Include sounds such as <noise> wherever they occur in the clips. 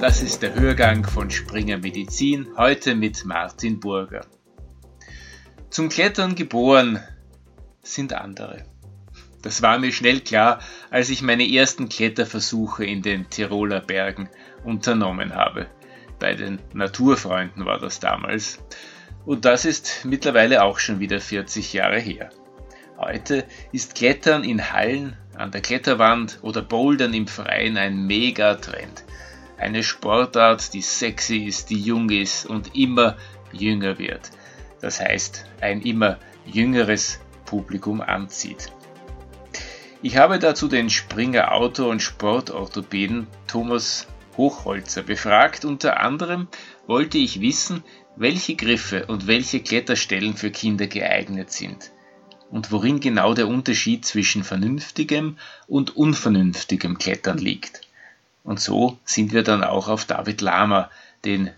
Das ist der Hörgang von Springer Medizin, heute mit Martin Burger. Zum Klettern geboren sind andere. Das war mir schnell klar, als ich meine ersten Kletterversuche in den Tiroler Bergen unternommen habe. Bei den Naturfreunden war das damals. Und das ist mittlerweile auch schon wieder 40 Jahre her. Heute ist Klettern in Hallen, an der Kletterwand oder Bouldern im Freien ein Megatrend. Eine Sportart, die sexy ist, die jung ist und immer jünger wird. Das heißt, ein immer jüngeres Publikum anzieht. Ich habe dazu den Springer Auto- und Sportorthopäden Thomas Hochholzer befragt. Unter anderem wollte ich wissen, welche Griffe und welche Kletterstellen für Kinder geeignet sind und worin genau der Unterschied zwischen vernünftigem und unvernünftigem Klettern liegt. Und so sind wir dann auch auf David Lama, den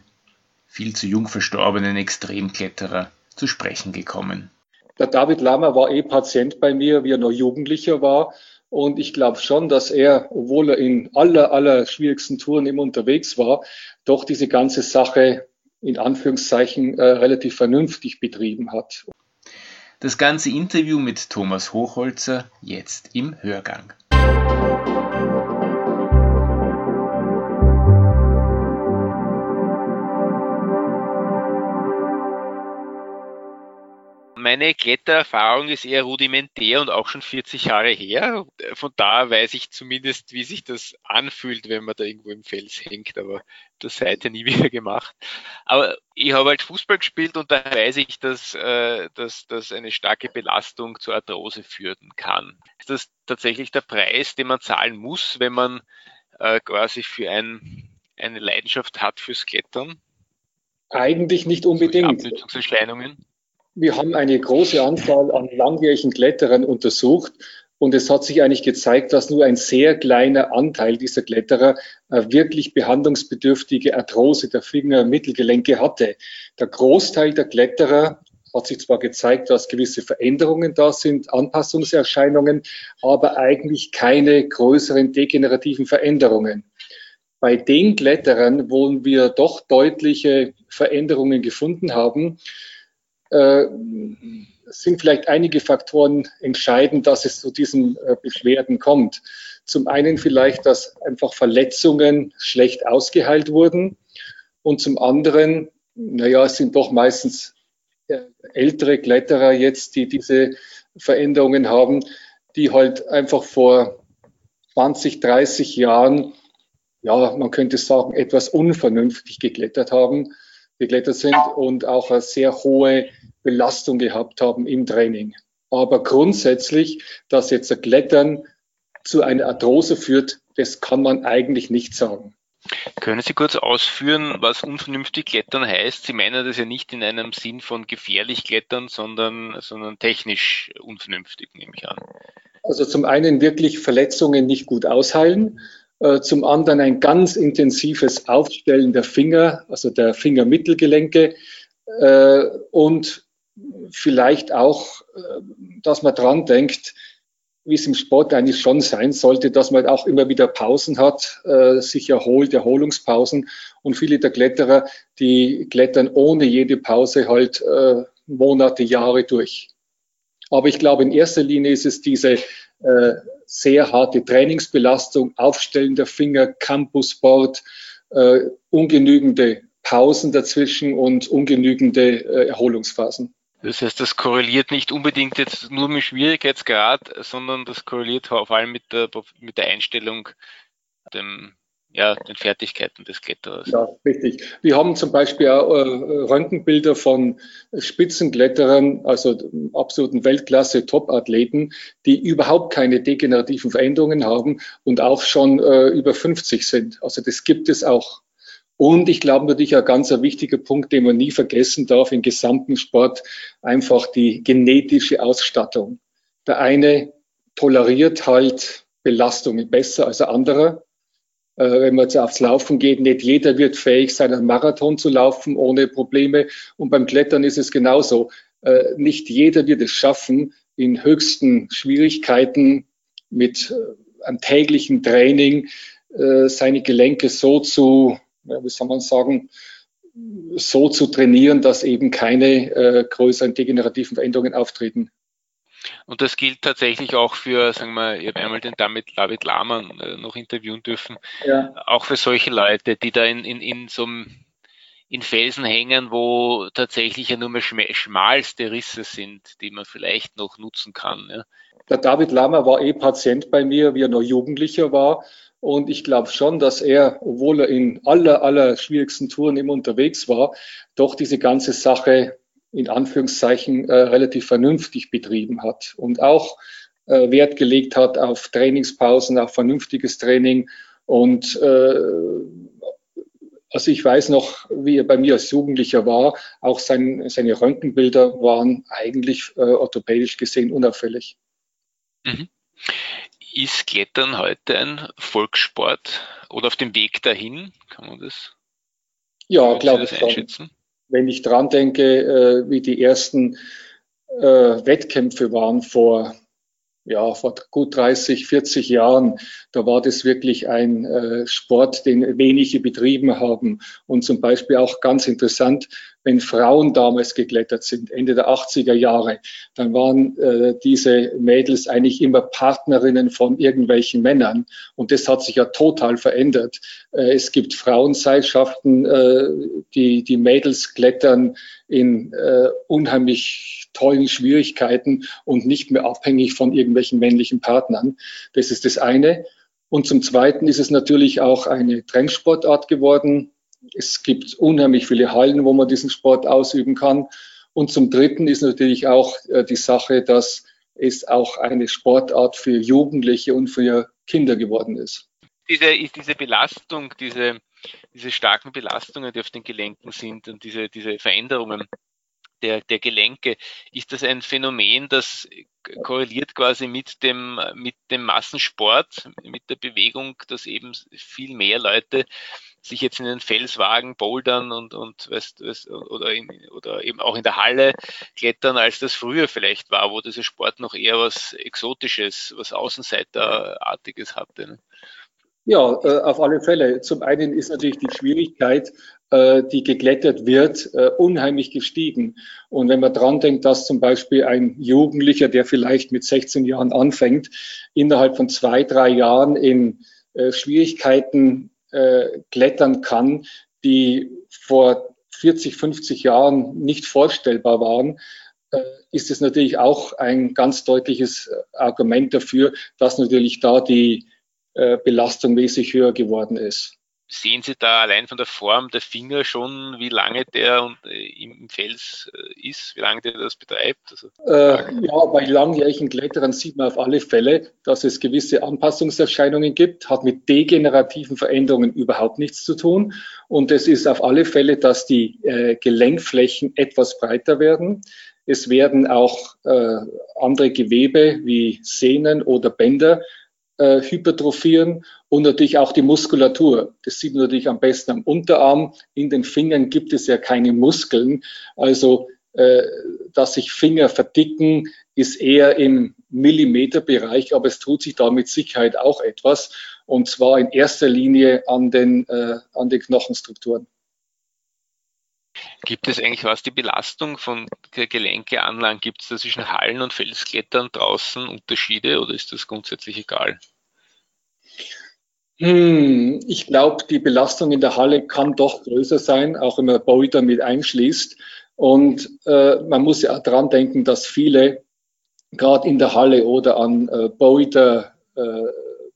viel zu jung verstorbenen Extremkletterer, zu sprechen gekommen. Der David Lama war eh Patient bei mir, wie er noch Jugendlicher war. Und ich glaube schon, dass er, obwohl er in aller, aller schwierigsten Touren immer unterwegs war, doch diese ganze Sache in Anführungszeichen äh, relativ vernünftig betrieben hat. Das ganze Interview mit Thomas Hochholzer jetzt im Hörgang. Meine Klettererfahrung ist eher rudimentär und auch schon 40 Jahre her. Von da weiß ich zumindest, wie sich das anfühlt, wenn man da irgendwo im Fels hängt, aber das seither nie <laughs> wieder gemacht. Aber ich habe halt Fußball gespielt und da weiß ich, dass, äh, dass, dass eine starke Belastung zur Arthrose führen kann. Ist das tatsächlich der Preis, den man zahlen muss, wenn man äh, quasi für ein, eine Leidenschaft hat fürs Klettern? Eigentlich nicht unbedingt. Abnutzungserscheinungen? Wir haben eine große Anzahl an langjährigen Kletterern untersucht und es hat sich eigentlich gezeigt, dass nur ein sehr kleiner Anteil dieser Kletterer äh, wirklich behandlungsbedürftige Arthrose der Finger-Mittelgelenke hatte. Der Großteil der Kletterer hat sich zwar gezeigt, dass gewisse Veränderungen da sind, Anpassungserscheinungen, aber eigentlich keine größeren degenerativen Veränderungen. Bei den Kletterern, wo wir doch deutliche Veränderungen gefunden haben, äh, sind vielleicht einige Faktoren entscheidend, dass es zu diesen äh, Beschwerden kommt. Zum einen vielleicht, dass einfach Verletzungen schlecht ausgeheilt wurden und zum anderen, naja, es sind doch meistens äh, ältere Kletterer jetzt, die diese Veränderungen haben, die halt einfach vor 20, 30 Jahren, ja, man könnte sagen, etwas unvernünftig geklettert haben, geklettert sind und auch eine sehr hohe Belastung gehabt haben im Training. Aber grundsätzlich, dass jetzt ein Klettern zu einer Arthrose führt, das kann man eigentlich nicht sagen. Können Sie kurz ausführen, was unvernünftig klettern heißt? Sie meinen das ja nicht in einem Sinn von gefährlich klettern, sondern, sondern technisch unvernünftig, nehme ich an. Also zum einen wirklich Verletzungen nicht gut ausheilen, zum anderen ein ganz intensives Aufstellen der Finger, also der Fingermittelgelenke äh, und vielleicht auch, äh, dass man dran denkt, wie es im Sport eigentlich schon sein sollte, dass man auch immer wieder Pausen hat, äh, sich erholt, Erholungspausen. Und viele der Kletterer, die klettern ohne jede Pause halt äh, Monate, Jahre durch. Aber ich glaube, in erster Linie ist es diese äh, sehr harte Trainingsbelastung, Aufstellen der Finger, Campussport, äh, ungenügende Pausen dazwischen und ungenügende äh, Erholungsphasen. Das heißt, das korreliert nicht unbedingt jetzt nur mit Schwierigkeitsgrad, sondern das korreliert vor allem mit der, mit der Einstellung, dem, ja, den Fertigkeiten des Kletterers. Ja, richtig. Wir haben zum Beispiel auch äh, Röntgenbilder von Spitzenkletterern, also absoluten Weltklasse Top-Athleten, die überhaupt keine degenerativen Veränderungen haben und auch schon äh, über 50 sind. Also das gibt es auch. Und ich glaube natürlich ein ganz wichtiger Punkt, den man nie vergessen darf im gesamten Sport, einfach die genetische Ausstattung. Der eine toleriert halt Belastungen besser als der andere. Äh, wenn man jetzt aufs Laufen geht, nicht jeder wird fähig sein, einen Marathon zu laufen ohne Probleme. Und beim Klettern ist es genauso. Äh, nicht jeder wird es schaffen, in höchsten Schwierigkeiten mit äh, einem täglichen Training seine Gelenke so zu wie soll man sagen, so zu trainieren, dass eben keine größeren degenerativen Veränderungen auftreten. Und das gilt tatsächlich auch für, sagen wir, ich habe einmal den David, David Lahmann äh, noch interviewen dürfen, ja. auch für solche Leute, die da in, in, in so einem in Felsen hängen, wo tatsächlich ja nur mehr schmalste Risse sind, die man vielleicht noch nutzen kann. Ja. Der David Lammer war eh Patient bei mir, wie er noch Jugendlicher war. Und ich glaube schon, dass er, obwohl er in aller, aller schwierigsten Touren immer unterwegs war, doch diese ganze Sache in Anführungszeichen äh, relativ vernünftig betrieben hat und auch äh, Wert gelegt hat auf Trainingspausen, auf vernünftiges Training und äh, also ich weiß noch, wie er bei mir als Jugendlicher war, auch sein, seine Röntgenbilder waren eigentlich äh, orthopädisch gesehen unauffällig. Mhm. Ist Klettern heute ein Volkssport oder auf dem Weg dahin? Kann man das? Ja, glaube ich schon. Wenn ich dran denke, äh, wie die ersten äh, Wettkämpfe waren vor ja, vor gut 30, 40 Jahren, da war das wirklich ein äh, Sport, den wenige betrieben haben. Und zum Beispiel auch ganz interessant, wenn Frauen damals geklettert sind, Ende der 80er Jahre, dann waren äh, diese Mädels eigentlich immer Partnerinnen von irgendwelchen Männern. Und das hat sich ja total verändert. Äh, es gibt Frauenseilschaften, äh, die, die Mädels klettern in äh, unheimlich tollen Schwierigkeiten und nicht mehr abhängig von irgendwelchen männlichen Partnern. Das ist das eine. Und zum Zweiten ist es natürlich auch eine Trendsportart geworden. Es gibt unheimlich viele Hallen, wo man diesen Sport ausüben kann. Und zum Dritten ist natürlich auch äh, die Sache, dass es auch eine Sportart für Jugendliche und für Kinder geworden ist. Diese, diese Belastung, diese, diese starken Belastungen, die auf den Gelenken sind und diese, diese Veränderungen, der, der Gelenke. Ist das ein Phänomen, das korreliert quasi mit dem, mit dem Massensport, mit der Bewegung, dass eben viel mehr Leute sich jetzt in den Felswagen bouldern und, und weißt, weißt, oder, in, oder eben auch in der Halle klettern, als das früher vielleicht war, wo dieser Sport noch eher was Exotisches, was Außenseiterartiges hatte. Ne? Ja, äh, auf alle Fälle. Zum einen ist natürlich die Schwierigkeit, äh, die geklettert wird, äh, unheimlich gestiegen. Und wenn man dran denkt, dass zum Beispiel ein Jugendlicher, der vielleicht mit 16 Jahren anfängt, innerhalb von zwei, drei Jahren in äh, Schwierigkeiten klettern kann, die vor 40, 50 Jahren nicht vorstellbar waren, ist es natürlich auch ein ganz deutliches Argument dafür, dass natürlich da die Belastung wesentlich höher geworden ist sehen Sie da allein von der Form der Finger schon, wie lange der äh, im Fels äh, ist, wie lange der das betreibt? Also, äh, ja, bei langjährigen Kletterern sieht man auf alle Fälle, dass es gewisse Anpassungserscheinungen gibt, hat mit degenerativen Veränderungen überhaupt nichts zu tun. Und es ist auf alle Fälle, dass die äh, Gelenkflächen etwas breiter werden. Es werden auch äh, andere Gewebe wie Sehnen oder Bänder äh, hypertrophieren und natürlich auch die Muskulatur. Das sieht man natürlich am besten am Unterarm. In den Fingern gibt es ja keine Muskeln. Also, äh, dass sich Finger verdicken, ist eher im Millimeterbereich, aber es tut sich da mit Sicherheit auch etwas. Und zwar in erster Linie an den, äh, an den Knochenstrukturen. Gibt es eigentlich, was die Belastung von Gelenke anlangt, gibt es da zwischen Hallen und Felsklettern draußen Unterschiede oder ist das grundsätzlich egal? Hm, ich glaube, die Belastung in der Halle kann doch größer sein, auch wenn man Boulder mit einschließt. Und äh, man muss ja dran denken, dass viele gerade in der Halle oder an äh, Boulder, äh,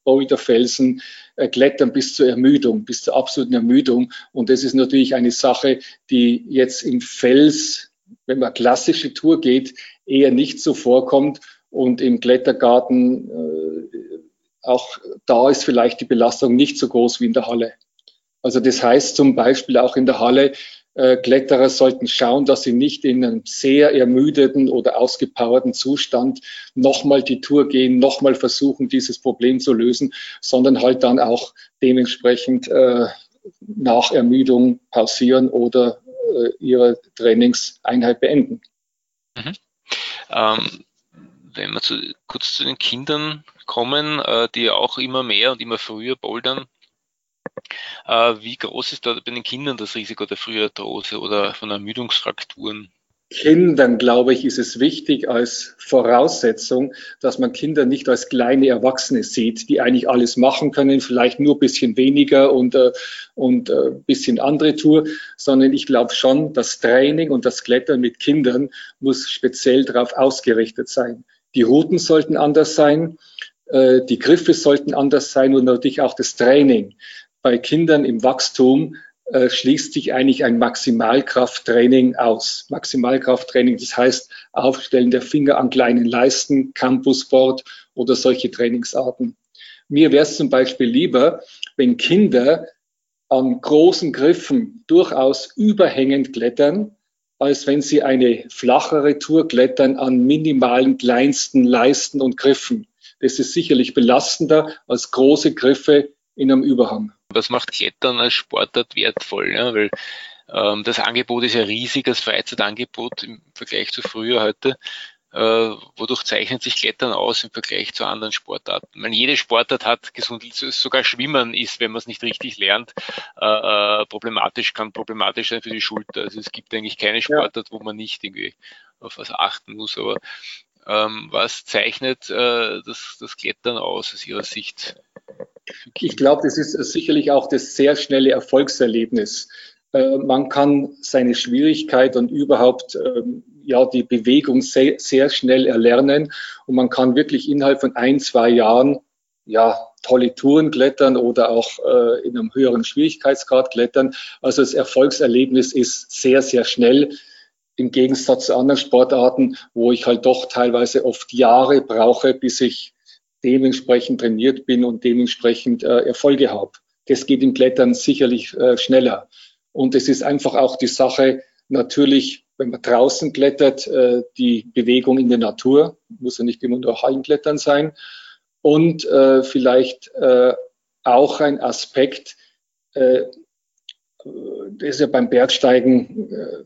Boulderfelsen äh, klettern bis zur Ermüdung, bis zur absoluten Ermüdung. Und das ist natürlich eine Sache, die jetzt im Fels, wenn man klassische Tour geht, eher nicht so vorkommt. Und im Klettergarten, äh, auch da ist vielleicht die Belastung nicht so groß wie in der Halle. Also das heißt zum Beispiel auch in der Halle, äh, Kletterer sollten schauen, dass sie nicht in einem sehr ermüdeten oder ausgepowerten Zustand nochmal die Tour gehen, nochmal versuchen, dieses Problem zu lösen, sondern halt dann auch dementsprechend äh, nach Ermüdung pausieren oder äh, ihre Trainingseinheit beenden. Mhm. Ähm, wenn wir zu, kurz zu den Kindern kommen, äh, die auch immer mehr und immer früher bouldern, Äh, wie groß ist da bei den Kindern das Risiko der Früharthrose oder von Ermüdungsfrakturen? Kindern, glaube ich, ist es wichtig als Voraussetzung, dass man Kinder nicht als kleine Erwachsene sieht, die eigentlich alles machen können, vielleicht nur ein bisschen weniger und, äh, und äh, bisschen andere Tour, sondern ich glaube schon, das Training und das Klettern mit Kindern muss speziell darauf ausgerichtet sein. Die Routen sollten anders sein, äh, die Griffe sollten anders sein und natürlich auch das Training. Bei Kindern im Wachstum äh, schließt sich eigentlich ein Maximalkrafttraining aus. Maximalkrafttraining, das heißt Aufstellen der Finger an kleinen Leisten, Campusboard oder solche Trainingsarten. Mir wäre es zum Beispiel lieber, wenn Kinder an großen Griffen durchaus überhängend klettern, als wenn sie eine flachere Tour klettern an minimalen kleinsten Leisten und Griffen. Das ist sicherlich belastender als große Griffe in einem Überhang was macht Klettern als Sportart wertvoll? Ja? Weil ähm, das Angebot ist ja riesig, das Freizeitangebot im Vergleich zu früher heute. Äh, wodurch zeichnet sich Klettern aus im Vergleich zu anderen Sportarten? Ich meine, jede Sportart hat gesund, sogar Schwimmen ist, wenn man es nicht richtig lernt, äh, äh, problematisch, kann problematisch sein für die Schulter. Also es gibt eigentlich keine Sportart, wo man nicht irgendwie auf was achten muss. Aber ähm, was zeichnet äh, das, das Klettern aus aus Ihrer Sicht? Ich glaube, das ist sicherlich auch das sehr schnelle Erfolgserlebnis. Äh, man kann seine Schwierigkeit und überhaupt ähm, ja die Bewegung sehr, sehr schnell erlernen und man kann wirklich innerhalb von ein, zwei Jahren ja tolle Touren klettern oder auch äh, in einem höheren Schwierigkeitsgrad klettern. Also das Erfolgserlebnis ist sehr, sehr schnell im Gegensatz zu anderen Sportarten, wo ich halt doch teilweise oft Jahre brauche, bis ich dementsprechend trainiert bin und dementsprechend äh, Erfolge habe. Das geht im Klettern sicherlich äh, schneller. Und es ist einfach auch die Sache, natürlich, wenn man draußen klettert, äh, die Bewegung in der Natur, muss ja nicht immer nur Hallenklettern sein. Und äh, vielleicht äh, auch ein Aspekt, äh, das ja beim Bergsteigen äh,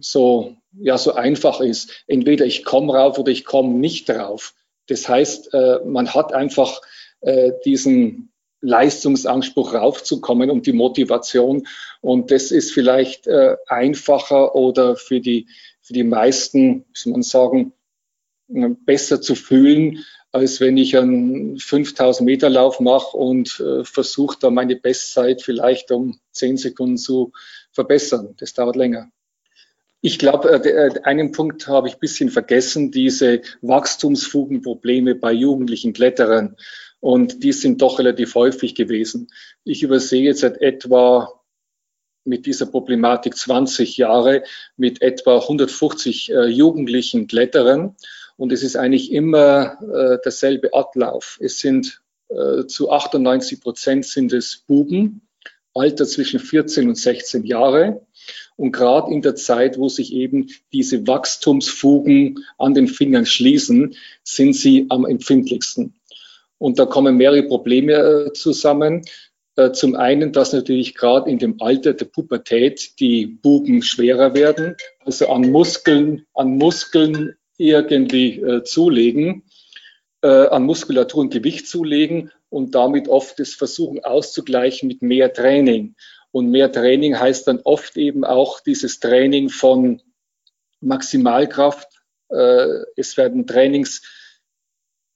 so, ja, so einfach ist. Entweder ich komme rauf oder ich komme nicht rauf. Das heißt, äh, man hat einfach äh, diesen Leistungsanspruch raufzukommen und die Motivation. Und das ist vielleicht äh, einfacher oder für die, für die meisten, muss man sagen, besser zu fühlen, als wenn ich einen 5000 Meter Lauf mache und äh, versuche da meine Bestzeit vielleicht um 10 Sekunden zu verbessern. Das dauert länger. Ich glaube, äh, äh, einen Punkt habe ich ein bisschen vergessen, diese Wachstumsfugenprobleme bei jugendlichen Kletterern. Und die sind doch relativ häufig gewesen. Ich übersehe jetzt seit etwa mit dieser Problematik 20 Jahre mit etwa 150 äh, jugendlichen Kletterern. Und es ist eigentlich immer äh, derselbe Ablauf. Es sind äh, zu 98 Prozent sind es Buben, Alter zwischen 14 und 16 Jahre. Und gerade in der Zeit, wo sich eben diese Wachstumsfugen an den Fingern schließen, sind sie am empfindlichsten. Und da kommen mehrere Probleme äh, zusammen. Äh, zum einen, dass natürlich gerade in dem Alter der Pubertät die Buben schwerer werden, also an Muskeln, an Muskeln irgendwie äh, zulegen, äh, an Muskulatur und Gewicht zulegen und damit oft das versuchen auszugleichen mit mehr Training. Und mehr Training heißt dann oft eben auch dieses Training von Maximalkraft. Äh, es werden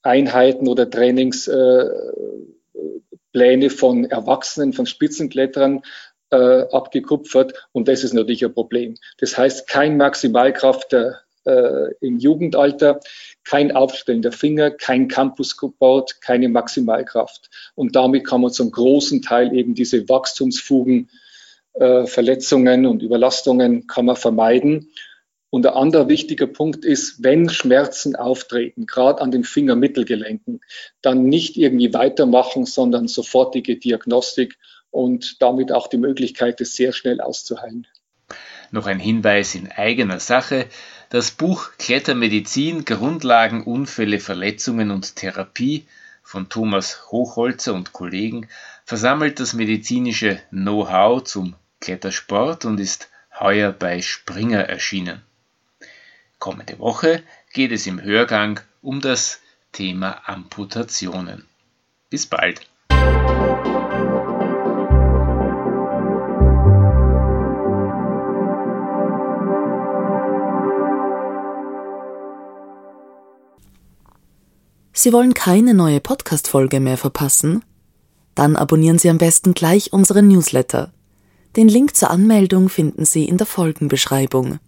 Trainingseinheiten oder Trainingspläne von Erwachsenen, von Spitzenkletterern äh, abgekupfert. Und das ist natürlich ein Problem. Das heißt, kein Maximalkraft der, äh, im Jugendalter, kein Aufstellen der Finger, kein Campus gebaut, keine Maximalkraft. Und damit kann man zum großen Teil eben diese Wachstumsfugen, äh, Verletzungen und Überlastungen kann man vermeiden. Und der andere wichtige Punkt ist, wenn Schmerzen auftreten, gerade an den Fingermittelgelenken, dann nicht irgendwie weitermachen, sondern sofortige Diagnostik und damit auch die Möglichkeit, es sehr schnell auszuheilen. Noch ein Hinweis in eigener Sache. Das Buch Klettermedizin, Grundlagen, Unfälle, Verletzungen und Therapie von Thomas Hochholzer und Kollegen versammelt das medizinische Know-how zum Klettersport und ist heuer bei Springer erschienen. Kommende Woche geht es im Hörgang um das Thema Amputationen. Bis bald! Sie wollen keine neue Podcast-Folge mehr verpassen? Dann abonnieren Sie am besten gleich unseren Newsletter. Den Link zur Anmeldung finden Sie in der Folgenbeschreibung.